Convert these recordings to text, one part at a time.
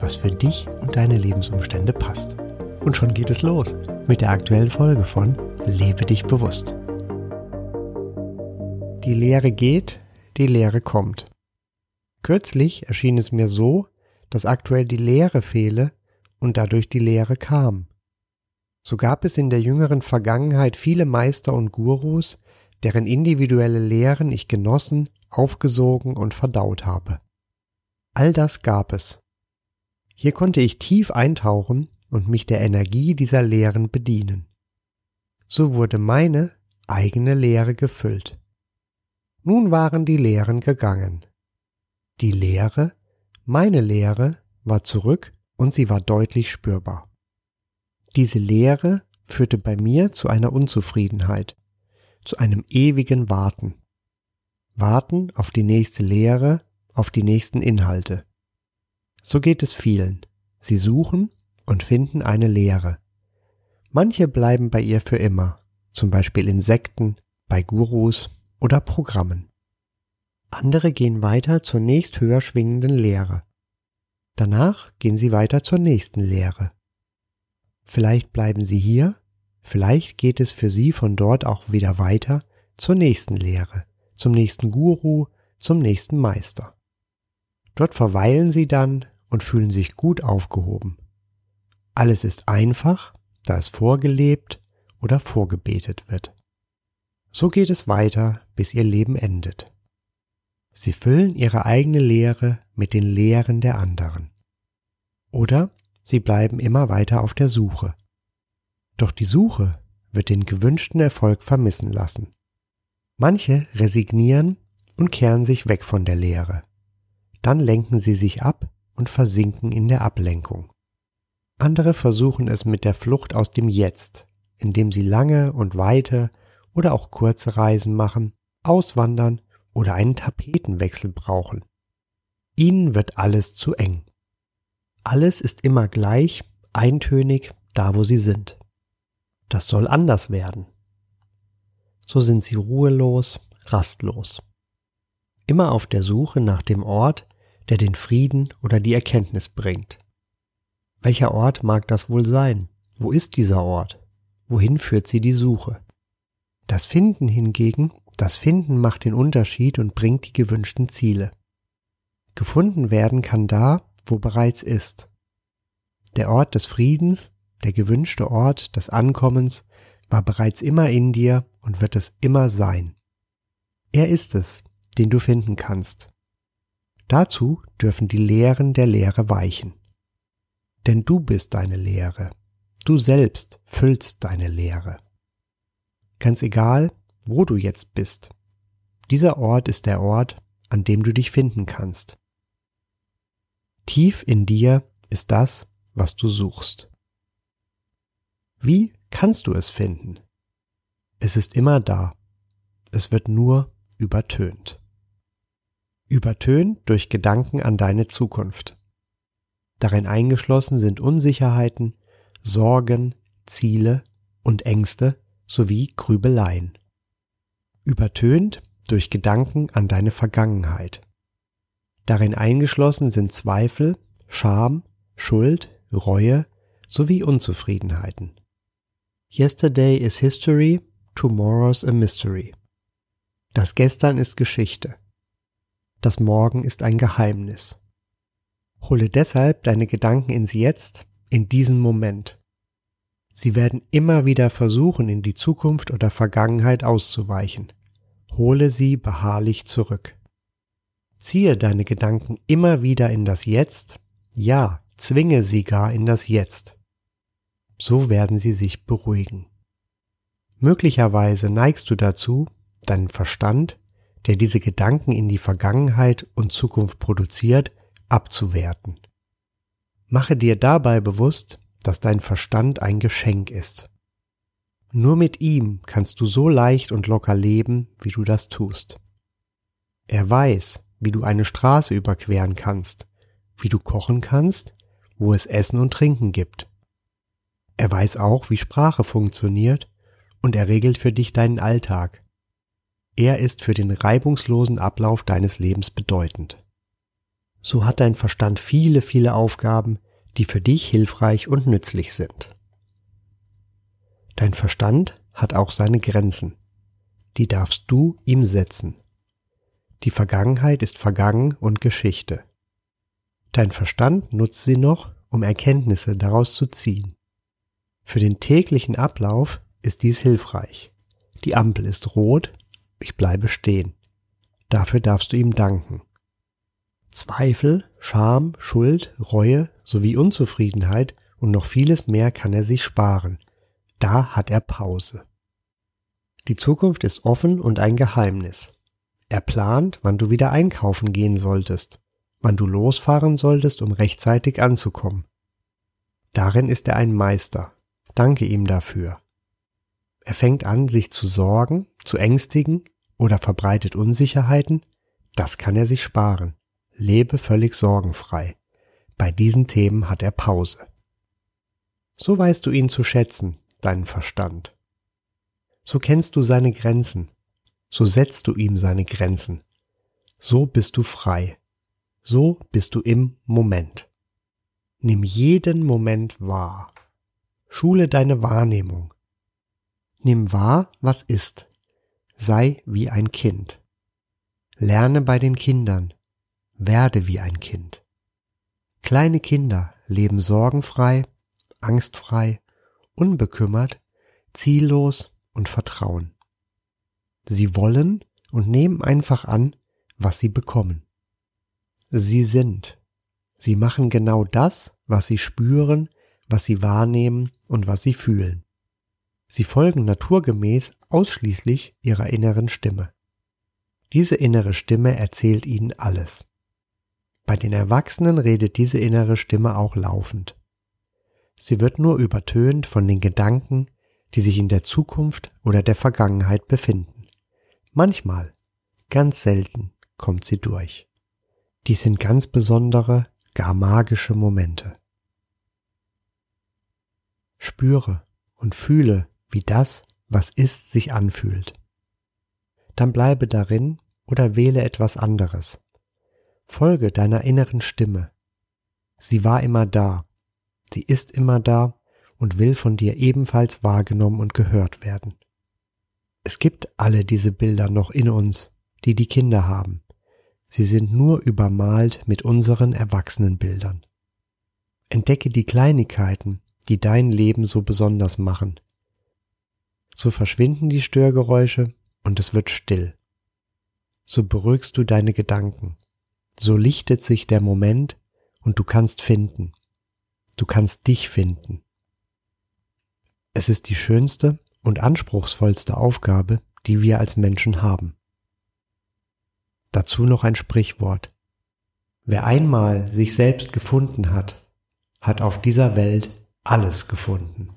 was für dich und deine Lebensumstände passt. Und schon geht es los mit der aktuellen Folge von Lebe dich bewusst. Die Lehre geht, die Lehre kommt. Kürzlich erschien es mir so, dass aktuell die Lehre fehle und dadurch die Lehre kam. So gab es in der jüngeren Vergangenheit viele Meister und Gurus, deren individuelle Lehren ich genossen, aufgesogen und verdaut habe. All das gab es. Hier konnte ich tief eintauchen und mich der Energie dieser Lehren bedienen. So wurde meine eigene Lehre gefüllt. Nun waren die Lehren gegangen. Die Lehre, meine Lehre, war zurück und sie war deutlich spürbar. Diese Lehre führte bei mir zu einer Unzufriedenheit, zu einem ewigen Warten. Warten auf die nächste Lehre, auf die nächsten Inhalte. So geht es vielen. Sie suchen und finden eine Lehre. Manche bleiben bei ihr für immer, zum Beispiel Insekten, bei Gurus oder Programmen. Andere gehen weiter zur nächst höher schwingenden Lehre. Danach gehen sie weiter zur nächsten Lehre. Vielleicht bleiben sie hier, vielleicht geht es für sie von dort auch wieder weiter zur nächsten Lehre, zum nächsten Guru, zum nächsten Meister. Dort verweilen sie dann und fühlen sich gut aufgehoben. Alles ist einfach, da es vorgelebt oder vorgebetet wird. So geht es weiter, bis ihr Leben endet. Sie füllen ihre eigene Lehre mit den Lehren der anderen. Oder sie bleiben immer weiter auf der Suche. Doch die Suche wird den gewünschten Erfolg vermissen lassen. Manche resignieren und kehren sich weg von der Lehre. Dann lenken sie sich ab und versinken in der Ablenkung. Andere versuchen es mit der Flucht aus dem Jetzt, indem sie lange und weite oder auch kurze Reisen machen, auswandern oder einen Tapetenwechsel brauchen. Ihnen wird alles zu eng. Alles ist immer gleich, eintönig, da wo sie sind. Das soll anders werden. So sind sie ruhelos, rastlos. Immer auf der Suche nach dem Ort, der den Frieden oder die Erkenntnis bringt. Welcher Ort mag das wohl sein? Wo ist dieser Ort? Wohin führt sie die Suche? Das Finden hingegen, das Finden macht den Unterschied und bringt die gewünschten Ziele. Gefunden werden kann da, wo bereits ist. Der Ort des Friedens, der gewünschte Ort des Ankommens, war bereits immer in dir und wird es immer sein. Er ist es, den du finden kannst. Dazu dürfen die Lehren der Lehre weichen. Denn du bist deine Lehre. Du selbst füllst deine Lehre. Ganz egal, wo du jetzt bist. Dieser Ort ist der Ort, an dem du dich finden kannst. Tief in dir ist das, was du suchst. Wie kannst du es finden? Es ist immer da. Es wird nur übertönt. Übertönt durch Gedanken an deine Zukunft. Darin eingeschlossen sind Unsicherheiten, Sorgen, Ziele und Ängste sowie Grübeleien. Übertönt durch Gedanken an deine Vergangenheit. Darin eingeschlossen sind Zweifel, Scham, Schuld, Reue sowie Unzufriedenheiten. Yesterday is history, tomorrow's a mystery. Das Gestern ist Geschichte. Das Morgen ist ein Geheimnis. Hole deshalb deine Gedanken ins Jetzt, in diesen Moment. Sie werden immer wieder versuchen, in die Zukunft oder Vergangenheit auszuweichen. Hole sie beharrlich zurück. Ziehe deine Gedanken immer wieder in das Jetzt, ja, zwinge sie gar in das Jetzt. So werden sie sich beruhigen. Möglicherweise neigst du dazu, deinen Verstand, der diese Gedanken in die Vergangenheit und Zukunft produziert, abzuwerten. Mache dir dabei bewusst, dass dein Verstand ein Geschenk ist. Nur mit ihm kannst du so leicht und locker leben, wie du das tust. Er weiß, wie du eine Straße überqueren kannst, wie du kochen kannst, wo es Essen und Trinken gibt. Er weiß auch, wie Sprache funktioniert und er regelt für dich deinen Alltag. Er ist für den reibungslosen Ablauf deines Lebens bedeutend. So hat dein Verstand viele, viele Aufgaben, die für dich hilfreich und nützlich sind. Dein Verstand hat auch seine Grenzen. Die darfst du ihm setzen. Die Vergangenheit ist vergangen und Geschichte. Dein Verstand nutzt sie noch, um Erkenntnisse daraus zu ziehen. Für den täglichen Ablauf ist dies hilfreich. Die Ampel ist rot, ich bleibe stehen. Dafür darfst du ihm danken. Zweifel, Scham, Schuld, Reue sowie Unzufriedenheit und noch vieles mehr kann er sich sparen. Da hat er Pause. Die Zukunft ist offen und ein Geheimnis. Er plant, wann du wieder einkaufen gehen solltest, wann du losfahren solltest, um rechtzeitig anzukommen. Darin ist er ein Meister. Danke ihm dafür. Er fängt an, sich zu sorgen, zu ängstigen oder verbreitet Unsicherheiten. Das kann er sich sparen. Lebe völlig sorgenfrei. Bei diesen Themen hat er Pause. So weißt du ihn zu schätzen, deinen Verstand. So kennst du seine Grenzen, so setzt du ihm seine Grenzen. So bist du frei. So bist du im Moment. Nimm jeden Moment wahr. Schule deine Wahrnehmung. Nimm wahr, was ist. Sei wie ein Kind. Lerne bei den Kindern. Werde wie ein Kind. Kleine Kinder leben sorgenfrei, angstfrei, unbekümmert, ziellos und vertrauen. Sie wollen und nehmen einfach an, was sie bekommen. Sie sind. Sie machen genau das, was sie spüren, was sie wahrnehmen und was sie fühlen. Sie folgen naturgemäß ausschließlich ihrer inneren Stimme. Diese innere Stimme erzählt ihnen alles. Bei den Erwachsenen redet diese innere Stimme auch laufend. Sie wird nur übertönt von den Gedanken, die sich in der Zukunft oder der Vergangenheit befinden. Manchmal, ganz selten, kommt sie durch. Dies sind ganz besondere, gar magische Momente. Spüre und fühle, wie das, was ist, sich anfühlt. Dann bleibe darin oder wähle etwas anderes. Folge deiner inneren Stimme. Sie war immer da, sie ist immer da und will von dir ebenfalls wahrgenommen und gehört werden. Es gibt alle diese Bilder noch in uns, die die Kinder haben. Sie sind nur übermalt mit unseren Erwachsenenbildern. Entdecke die Kleinigkeiten, die dein Leben so besonders machen. So verschwinden die Störgeräusche und es wird still. So beruhigst du deine Gedanken. So lichtet sich der Moment und du kannst finden. Du kannst dich finden. Es ist die schönste und anspruchsvollste Aufgabe, die wir als Menschen haben. Dazu noch ein Sprichwort. Wer einmal sich selbst gefunden hat, hat auf dieser Welt alles gefunden.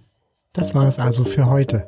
Das war es also für heute.